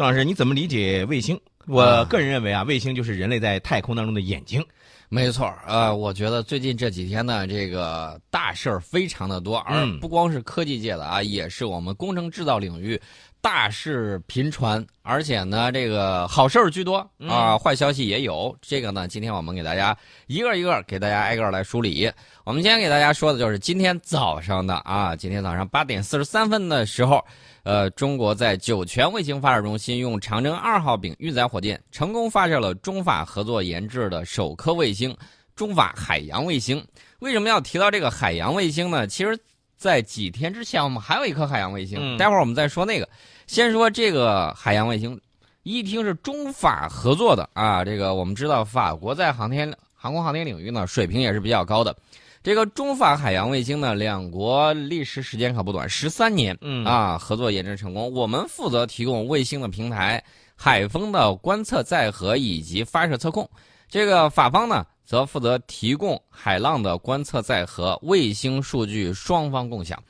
宋老师，你怎么理解卫星？我个人认为啊，卫星就是人类在太空当中的眼睛。没错，呃，我觉得最近这几天呢，这个大事儿非常的多，而不光是科技界的啊，也是我们工程制造领域大事频传，而且呢，这个好事儿居多啊，坏消息也有。这个呢，今天我们给大家一个一个给大家挨个来梳理。我们今天给大家说的就是今天早上的啊，今天早上八点四十三分的时候。呃，中国在酒泉卫星发射中心用长征二号丙运载火箭成功发射了中法合作研制的首颗卫星——中法海洋卫星。为什么要提到这个海洋卫星呢？其实，在几天之前，我们还有一颗海洋卫星，待会儿我们再说那个。先说这个海洋卫星，一听是中法合作的啊，这个我们知道，法国在航天航空航天领域呢，水平也是比较高的。这个中法海洋卫星呢，两国历时时间可不短，十三年，嗯啊，合作研制成功。我们负责提供卫星的平台、海风的观测载荷以及发射测控，这个法方呢则负责提供海浪的观测载荷、卫星数据双方共享。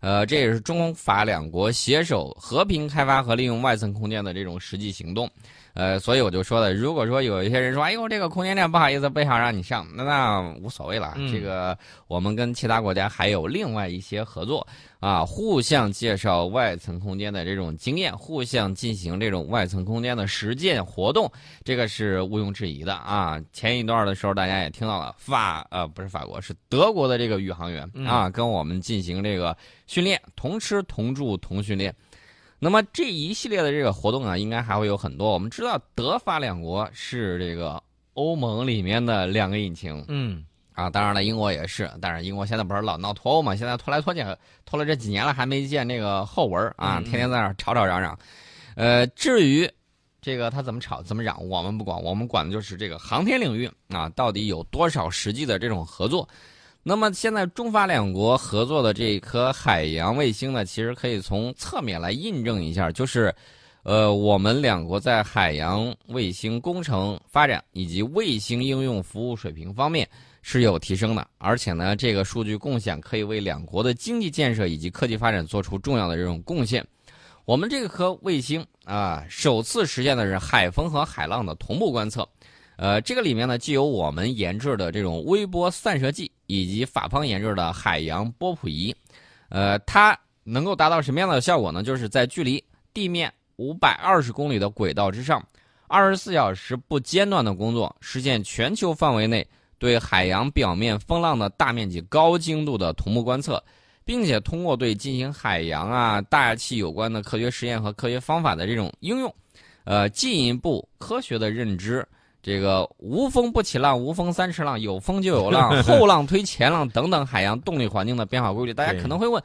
呃，这也是中法两国携手和平开发和利用外层空间的这种实际行动。呃，所以我就说了，如果说有一些人说，哎呦，这个空间站不好意思，不想让你上，那那无所谓了。这个我们跟其他国家还有另外一些合作啊，互相介绍外层空间的这种经验，互相进行这种外层空间的实践活动，这个是毋庸置疑的啊。前一段的时候，大家也听到了，法呃不是法国，是德国的这个宇航员啊，跟我们进行这个训练，同吃同住同训练。那么这一系列的这个活动啊，应该还会有很多。我们知道德法两国是这个欧盟里面的两个引擎，嗯，啊，当然了，英国也是。但是英国现在不是老闹脱欧嘛？现在拖来拖去，拖了这几年了，还没见那个后文啊，天天在那吵吵嚷嚷。呃，至于这个他怎么吵怎么嚷，我们不管，我们管的就是这个航天领域啊，到底有多少实际的这种合作。那么现在中法两国合作的这颗海洋卫星呢，其实可以从侧面来印证一下，就是，呃，我们两国在海洋卫星工程发展以及卫星应用服务水平方面是有提升的，而且呢，这个数据共享可以为两国的经济建设以及科技发展做出重要的这种贡献。我们这颗卫星啊，首次实现的是海风和海浪的同步观测。呃，这个里面呢，既有我们研制的这种微波散射计，以及法方研制的海洋波谱仪。呃，它能够达到什么样的效果呢？就是在距离地面五百二十公里的轨道之上，二十四小时不间断的工作，实现全球范围内对海洋表面风浪的大面积、高精度的同步观测，并且通过对进行海洋啊大气有关的科学实验和科学方法的这种应用，呃，进一步科学的认知。这个无风不起浪，无风三尺浪，有风就有浪，后浪推前浪等等海洋动力环境的变化规律，大家可能会问：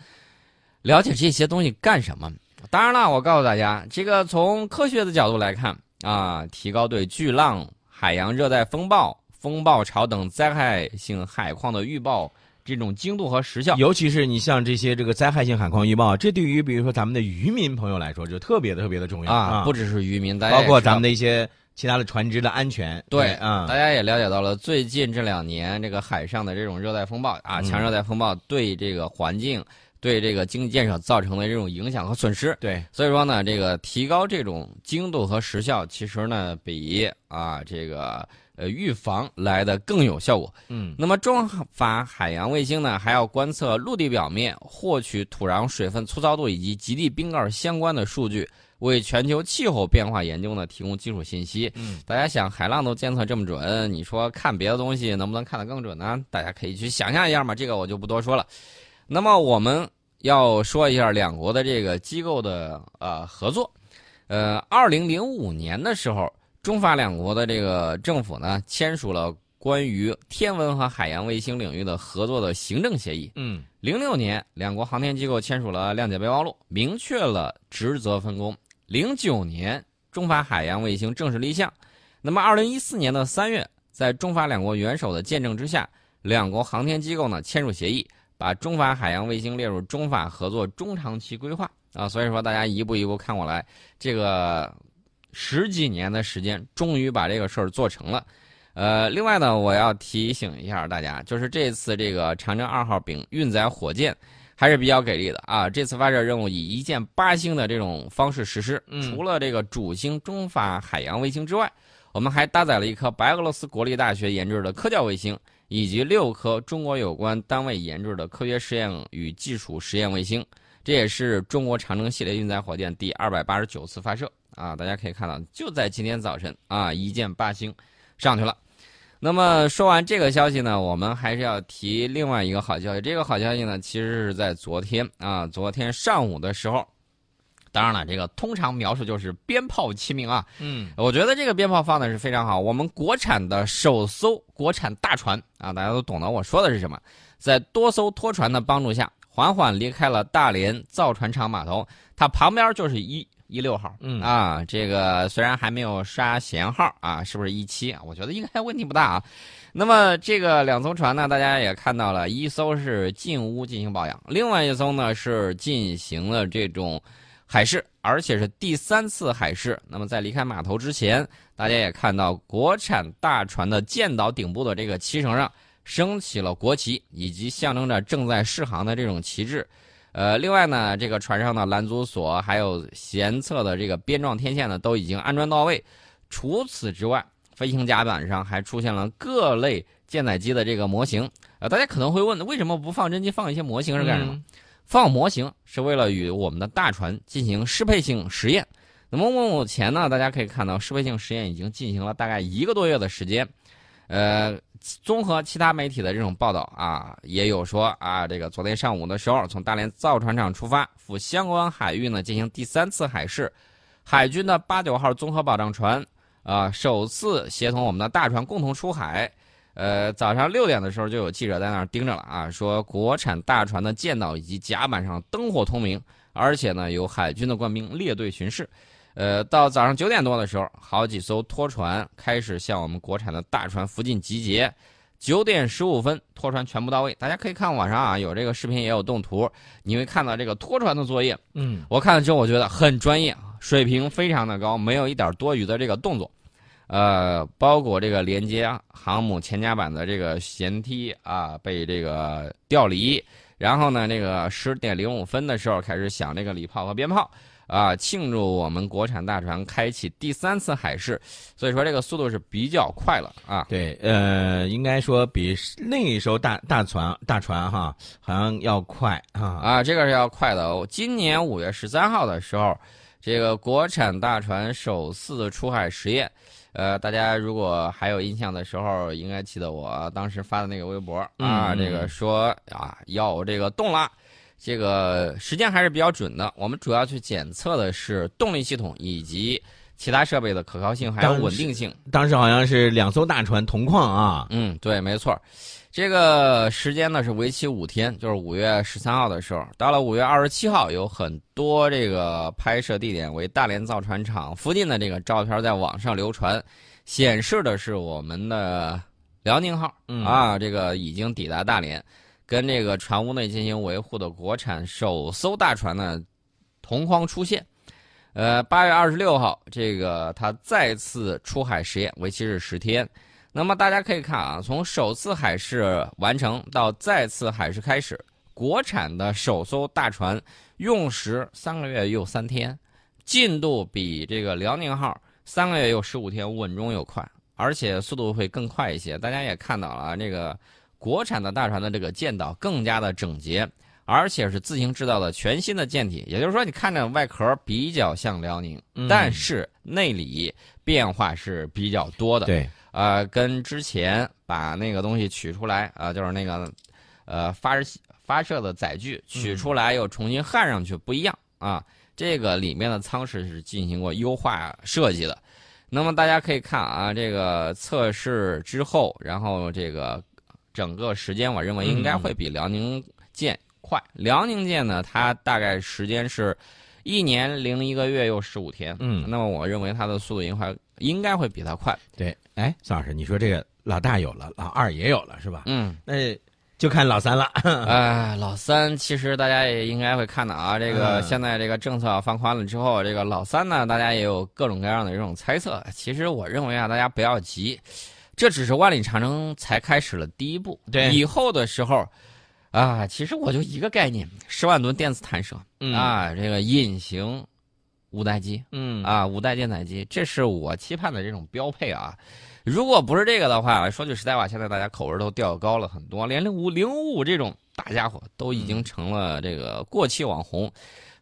了解这些东西干什么？当然了，我告诉大家，这个从科学的角度来看啊，提高对巨浪、海洋热带风暴、风暴潮等灾害性海况的预报这种精度和时效。尤其是你像这些这个灾害性海况预报，这对于比如说咱们的渔民朋友来说，就特别特别的重要啊！不只是渔民，包括咱们的一些。其他的船只的安全，对啊，大家也了解到了，最近这两年这个海上的这种热带风暴啊，强热带风暴对这个环境、对这个经济建设造成的这种影响和损失。对，所以说呢，这个提高这种精度和时效，其实呢比啊这个呃预防来的更有效果。嗯，那么中法海洋卫星呢，还要观测陆地表面，获取土壤水分粗糙度以及极地冰盖相关的数据。为全球气候变化研究呢提供基础信息。嗯，大家想海浪都监测这么准，你说看别的东西能不能看得更准呢？大家可以去想象一下嘛，这个我就不多说了。那么我们要说一下两国的这个机构的呃合作。呃，二零零五年的时候，中法两国的这个政府呢签署了关于天文和海洋卫星领域的合作的行政协议。嗯，零六年，两国航天机构签署了谅解备忘录，明确了职责分工。零九年，中法海洋卫星正式立项。那么，二零一四年的三月，在中法两国元首的见证之下，两国航天机构呢签署协议，把中法海洋卫星列入中法合作中长期规划啊。所以说，大家一步一步看过来，这个十几年的时间，终于把这个事儿做成了。呃，另外呢，我要提醒一下大家，就是这次这个长征二号丙运载火箭。还是比较给力的啊！这次发射任务以一箭八星的这种方式实施，除了这个主星中法海洋卫星之外，我们还搭载了一颗白俄罗斯国立大学研制的科教卫星，以及六颗中国有关单位研制的科学实验与技术实验卫星。这也是中国长征系列运载火箭第二百八十九次发射啊！大家可以看到，就在今天早晨啊，一箭八星上去了。那么说完这个消息呢，我们还是要提另外一个好消息。这个好消息呢，其实是在昨天啊，昨天上午的时候。当然了，这个通常描述就是鞭炮齐鸣啊。嗯，我觉得这个鞭炮放的是非常好。我们国产的首艘国产大船啊，大家都懂得我说的是什么，在多艘拖船的帮助下，缓缓离开了大连造船厂码头。它旁边就是一。一六号，嗯啊，这个虽然还没有刷舷号啊，是不是一七？我觉得应该问题不大啊。那么这个两艘船呢，大家也看到了，一艘是进屋进行保养，另外一艘呢是进行了这种海试，而且是第三次海试。那么在离开码头之前，大家也看到国产大船的舰岛顶部的这个旗绳上升起了国旗，以及象征着正在试航的这种旗帜。呃，另外呢，这个船上的拦阻索还有舷侧的这个边状天线呢，都已经安装到位。除此之外，飞行甲板上还出现了各类舰载机的这个模型。呃，大家可能会问，为什么不放真机，放一些模型是干什么？放模型是为了与我们的大船进行适配性实验。那么目前呢，大家可以看到，适配性实验已经进行了大概一个多月的时间。呃。综合其他媒体的这种报道啊，也有说啊，这个昨天上午的时候，从大连造船厂出发，赴相关海域呢进行第三次海试。海军的八九号综合保障船啊，首次协同我们的大船共同出海。呃，早上六点的时候就有记者在那儿盯着了啊，说国产大船的舰岛以及甲板上灯火通明，而且呢有海军的官兵列队巡视。呃，到早上九点多的时候，好几艘拖船开始向我们国产的大船附近集结。九点十五分，拖船全部到位。大家可以看网上啊，有这个视频，也有动图，你会看到这个拖船的作业。嗯，我看了之后，我觉得很专业，水平非常的高，没有一点多余的这个动作。呃，包括这个连接航母前甲板的这个舷梯啊，被这个调离，然后呢，这个十点零五分的时候开始响这个礼炮和鞭炮。啊，庆祝我们国产大船开启第三次海试，所以说这个速度是比较快了啊。对，呃，应该说比另一艘大大船大船哈，好像要快啊。啊，这个是要快的。今年五月十三号的时候，这个国产大船首次出海实验，呃，大家如果还有印象的时候，应该记得我当时发的那个微博啊，这个说啊要这个动了。这个时间还是比较准的。我们主要去检测的是动力系统以及其他设备的可靠性还有稳定性。当时好像是两艘大船同框啊。嗯，对，没错。这个时间呢是为期五天，就是五月十三号的时候，到了五月二十七号，有很多这个拍摄地点为大连造船厂附近的这个照片在网上流传，显示的是我们的辽宁号啊，这个已经抵达大连。跟这个船坞内进行维护的国产首艘大船呢，同框出现。呃，八月二十六号，这个它再次出海实验，为期是十天。那么大家可以看啊，从首次海试完成到再次海试开始，国产的首艘大船用时三个月又三天，进度比这个辽宁号三个月又十五天稳中有快，而且速度会更快一些。大家也看到了啊，这个。国产的大船的这个舰岛更加的整洁，而且是自行制造的全新的舰体。也就是说，你看着外壳比较像辽宁，但是内里变化是比较多的。对，呃，跟之前把那个东西取出来啊，就是那个呃发射发射的载具取出来又重新焊上去不一样啊。这个里面的舱室是进行过优化设计的。那么大家可以看啊，这个测试之后，然后这个。整个时间，我认为应该会比辽宁舰快。辽宁舰呢，它大概时间是一年零一个月又十五天。嗯，那么我认为它的速度应该应该会比它快。对，哎，宋老师，你说这个老大有了，老二也有了，是吧？嗯，那就看老三了。哎，老三其实大家也应该会看到啊，这个现在这个政策放宽了之后，这个老三呢，大家也有各种各样的这种猜测。其实我认为啊，大家不要急。这只是万里长征才开始了第一步，对，以后的时候，啊，其实我就一个概念，十万吨电子弹射啊，这个隐形五代机，嗯啊，五代舰载机，这是我期盼的这种标配啊。如果不是这个的话，说句实在话，现在大家口味都调高了很多，连零五零五五这种大家伙都已经成了这个过气网红。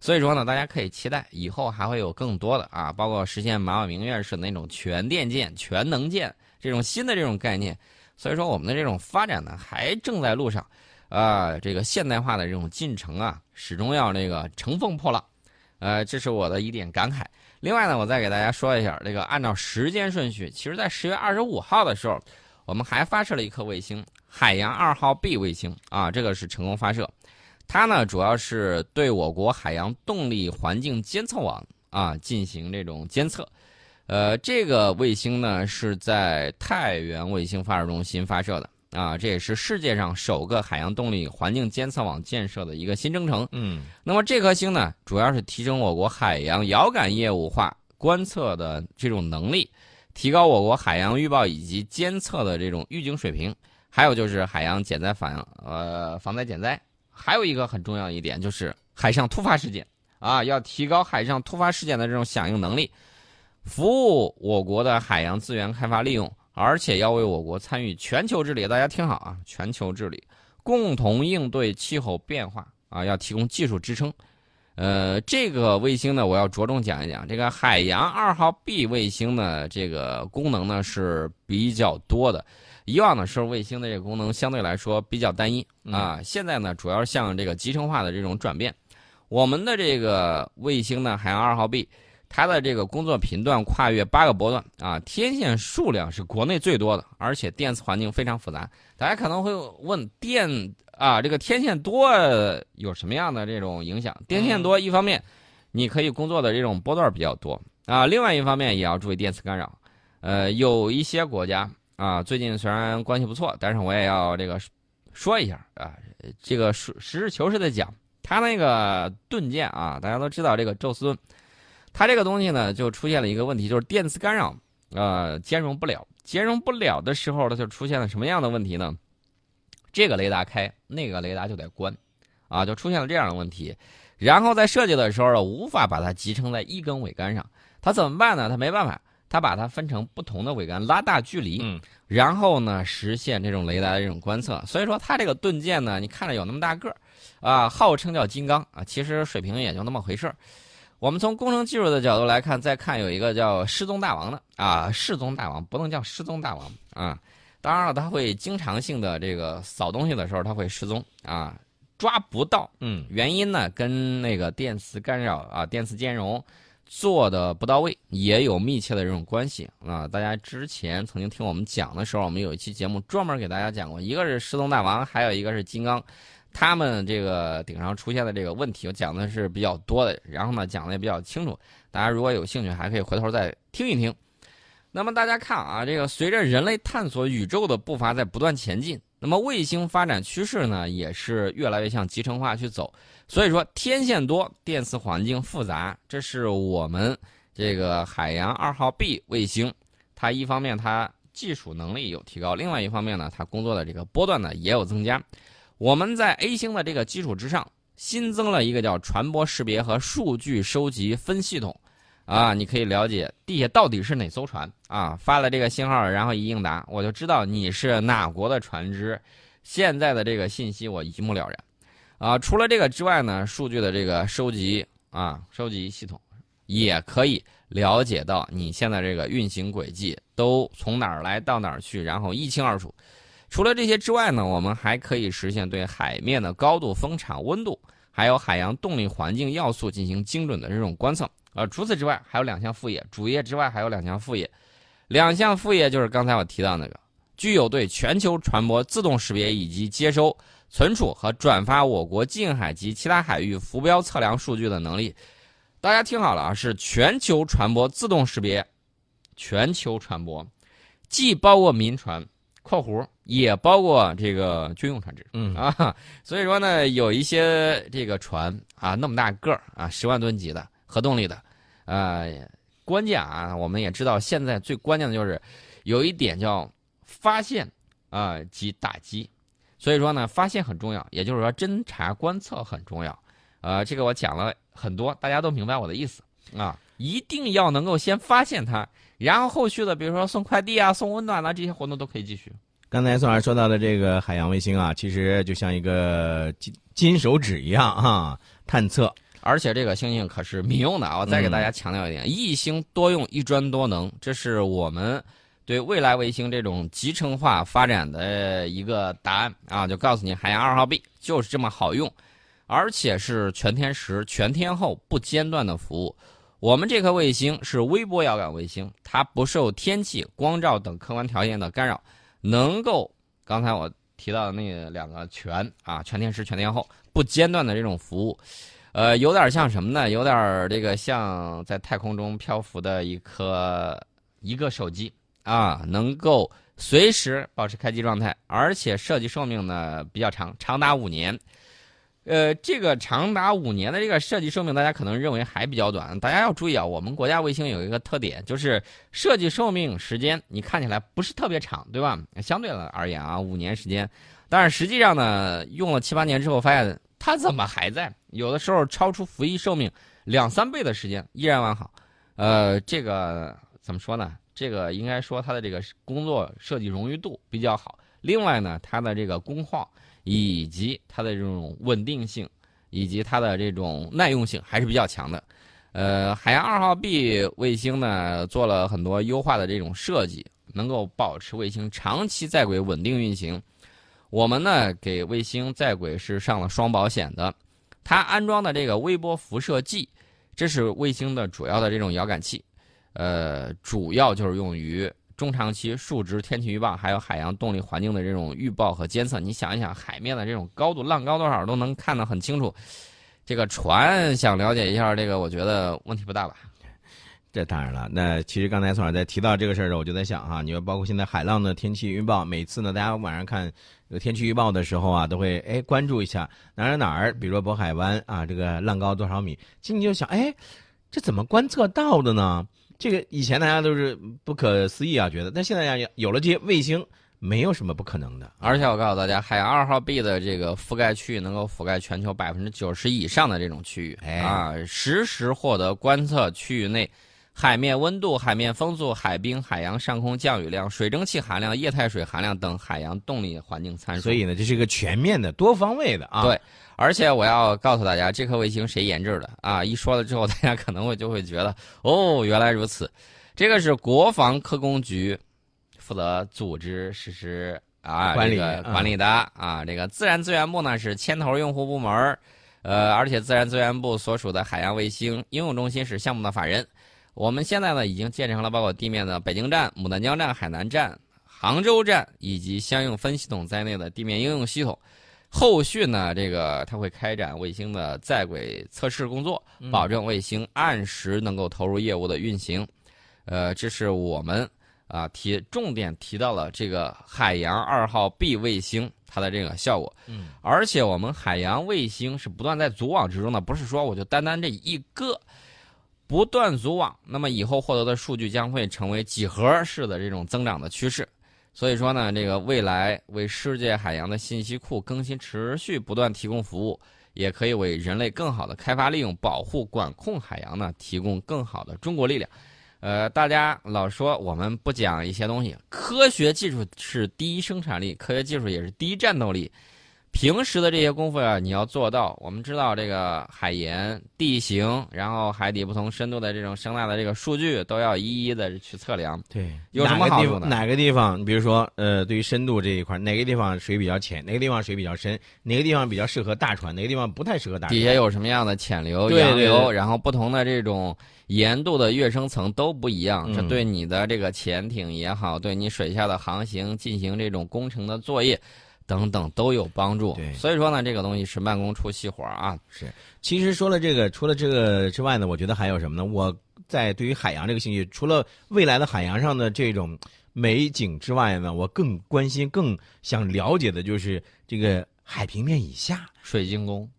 所以说呢，大家可以期待以后还会有更多的啊，包括实现马晓明院士那种全电舰、全能舰这种新的这种概念。所以说，我们的这种发展呢，还正在路上。啊，这个现代化的这种进程啊，始终要那个乘风破浪，呃，这是我的一点感慨。另外呢，我再给大家说一下，这个按照时间顺序，其实在十月二十五号的时候，我们还发射了一颗卫星——海洋二号 B 卫星啊，这个是成功发射。它呢，主要是对我国海洋动力环境监测网啊进行这种监测。呃，这个卫星呢是在太原卫星发射中心发射的。啊，这也是世界上首个海洋动力环境监测网建设的一个新征程。嗯，那么这颗星呢，主要是提升我国海洋遥感业务化观测的这种能力，提高我国海洋预报以及监测的这种预警水平，还有就是海洋减灾防呃防灾减灾，还有一个很重要一点就是海上突发事件啊，要提高海上突发事件的这种响应能力，服务我国的海洋资源开发利用。而且要为我国参与全球治理，大家听好啊！全球治理，共同应对气候变化啊，要提供技术支撑。呃，这个卫星呢，我要着重讲一讲。这个海洋二号 B 卫星呢，这个功能呢是比较多的。以往的时候，卫星的这个功能相对来说比较单一啊。现在呢，主要是向这个集成化的这种转变。我们的这个卫星呢，海洋二号 B。它的这个工作频段跨越八个波段啊，天线数量是国内最多的，而且电磁环境非常复杂。大家可能会问，电啊，这个天线多有什么样的这种影响？电线多，一方面你可以工作的这种波段比较多啊，另外一方面也要注意电磁干扰。呃，有一些国家啊，最近虽然关系不错，但是我也要这个说一下啊，这个实实事求是的讲，它那个盾舰啊，大家都知道这个宙斯盾。它这个东西呢，就出现了一个问题，就是电磁干扰，呃，兼容不了。兼容不了的时候，它就出现了什么样的问题呢？这个雷达开，那个雷达就得关，啊，就出现了这样的问题。然后在设计的时候呢，无法把它集成在一根尾杆上，它怎么办呢？它没办法，它把它分成不同的尾杆，拉大距离，嗯，然后呢，实现这种雷达的这种观测。所以说，它这个盾舰呢，你看着有那么大个儿，啊，号称叫金刚啊，其实水平也就那么回事儿。我们从工程技术的角度来看，再看有一个叫“失踪大王”的啊，“失踪大王”不能叫“失踪大王”啊。当然了，他会经常性的这个扫东西的时候，他会失踪啊，抓不到。嗯，原因呢跟那个电磁干扰啊、电磁兼容做的不到位也有密切的这种关系啊。大家之前曾经听我们讲的时候，我们有一期节目专门给大家讲过，一个是“失踪大王”，还有一个是“金刚”。他们这个顶上出现的这个问题，我讲的是比较多的，然后呢讲的也比较清楚。大家如果有兴趣，还可以回头再听一听。那么大家看啊，这个随着人类探索宇宙的步伐在不断前进，那么卫星发展趋势呢也是越来越向集成化去走。所以说，天线多，电磁环境复杂，这是我们这个海洋二号 B 卫星，它一方面它技术能力有提高，另外一方面呢，它工作的这个波段呢也有增加。我们在 A 星的这个基础之上，新增了一个叫传播识别和数据收集分系统，啊，你可以了解地下到底是哪艘船啊，发了这个信号，然后一应答，我就知道你是哪国的船只。现在的这个信息我一目了然，啊，除了这个之外呢，数据的这个收集啊，收集系统也可以了解到你现在这个运行轨迹都从哪儿来到哪儿去，然后一清二楚。除了这些之外呢，我们还可以实现对海面的高度、风场、温度，还有海洋动力环境要素进行精准的这种观测。呃，除此之外，还有两项副业，主业之外还有两项副业。两项副业就是刚才我提到那个，具有对全球传播、自动识别以及接收、存储和转发我国近海及其他海域浮标测量数据的能力。大家听好了啊，是全球传播、自动识别，全球传播，既包括民船。括弧也包括这个军用船只，嗯。啊，所以说呢，有一些这个船啊，那么大个儿啊，十万吨级的核动力的，呃，关键啊，我们也知道，现在最关键的就是有一点叫发现啊及打击，所以说呢，发现很重要，也就是说侦查观测很重要。呃，这个我讲了很多，大家都明白我的意思啊，一定要能够先发现它，然后后续的，比如说送快递啊、送温暖啊这些活动都可以继续。刚才宋老师说到的这个海洋卫星啊，其实就像一个金金手指一样啊，探测。而且这个星星可是民用的啊！我再给大家强调一点：一星多用，一专多能，这是我们对未来卫星这种集成化发展的一个答案啊！就告诉你，海洋二号 B 就是这么好用，而且是全天时、全天候不间断的服务。我们这颗卫星是微波遥感卫星，它不受天气、光照等客观条件的干扰，能够刚才我提到的那两个全啊，全天时、全天候不间断的这种服务。呃，有点像什么呢？有点这个像在太空中漂浮的一颗一个手机啊，能够随时保持开机状态，而且设计寿命呢比较长，长达五年。呃，这个长达五年的这个设计寿命，大家可能认为还比较短。大家要注意啊，我们国家卫星有一个特点，就是设计寿命时间你看起来不是特别长，对吧？相对而言啊，五年时间，但是实际上呢，用了七八年之后发现。它怎么还在？有的时候超出服役寿命两三倍的时间依然完好，呃，这个怎么说呢？这个应该说它的这个工作设计冗余度比较好。另外呢，它的这个工况以及它的这种稳定性以及它的这种耐用性还是比较强的。呃，海洋二号 B 卫星呢做了很多优化的这种设计，能够保持卫星长期在轨稳定运行。我们呢给卫星在轨是上了双保险的，它安装的这个微波辐射计，这是卫星的主要的这种遥感器，呃，主要就是用于中长期数值天气预报，还有海洋动力环境的这种预报和监测。你想一想，海面的这种高度，浪高多少都能看得很清楚。这个船想了解一下这个，我觉得问题不大吧？这当然了，那其实刚才宋老师在提到这个事儿的时候，我就在想哈，你说包括现在海浪的天气预报，每次呢，大家晚上看这个天气预报的时候啊，都会哎关注一下哪儿哪儿，比如说渤海湾啊，这个浪高多少米，其实你就想，哎，这怎么观测到的呢？这个以前大家都是不可思议啊，觉得，但现在有了这些卫星，没有什么不可能的。而且我告诉大家，海洋二号 B 的这个覆盖区域能够覆盖全球百分之九十以上的这种区域，啊，实时获得观测区域内。海面温度、海面风速、海冰、海洋上空降雨量、水蒸气含量、液态水含量等海洋动力环境参数。所以呢，这是一个全面的、多方位的啊。对，而且我要告诉大家，这颗卫星谁研制的啊？一说了之后，大家可能会就会觉得，哦，原来如此。这个是国防科工局负责组织实施啊管理管理的啊。这个自然资源部呢是牵头用户部门呃，而且自然资源部所属的海洋卫星应用中心是项目的法人。我们现在呢，已经建成了包括地面的北京站、牡丹江站、海南站、杭州站以及相应分系统在内的地面应用系统。后续呢，这个它会开展卫星的在轨测试工作，保证卫星按时能够投入业务的运行。呃，这是我们啊提重点提到了这个海洋二号 B 卫星它的这个效果。嗯，而且我们海洋卫星是不断在组网之中的，不是说我就单单这一个。不断组网，那么以后获得的数据将会成为几何式的这种增长的趋势。所以说呢，这个未来为世界海洋的信息库更新持续不断提供服务，也可以为人类更好的开发利用、保护、管控海洋呢提供更好的中国力量。呃，大家老说我们不讲一些东西，科学技术是第一生产力，科学技术也是第一战斗力。平时的这些功夫啊，你要做到。我们知道这个海盐、地形，然后海底不同深度的这种声呐的这个数据，都要一一的去测量。对，有什么好处呢？哪个地方？比如说，呃，对于深度这一块，哪个地方水比较浅？哪个地方水比较深？哪个地方比较适合大船？哪个地方不太适合大船？底下有什么样的浅流、洋流？然后不同的这种盐度的跃升层都不一样，这对你的这个潜艇也好，对你水下的航行进行这种工程的作业。等等都有帮助，对，所以说呢，这个东西是慢工出细活啊。是，其实说了这个，除了这个之外呢，我觉得还有什么呢？我在对于海洋这个兴趣，除了未来的海洋上的这种美景之外呢，我更关心、更想了解的就是这个海平面以下水晶宫。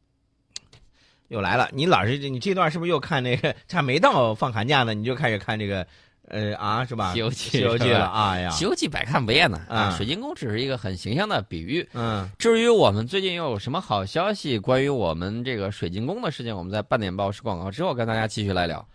又来了，你老是你这段是不是又看那个？差没到放寒假呢，你就开始看这个。呃啊，是吧？西游记，西游记了啊呀！西游记百看不厌呢啊！水晶宫只是一个很形象的比喻。嗯，至于我们最近又有什么好消息关于我们这个水晶宫的事情，我们在半点报时广告之后跟大家继续来聊。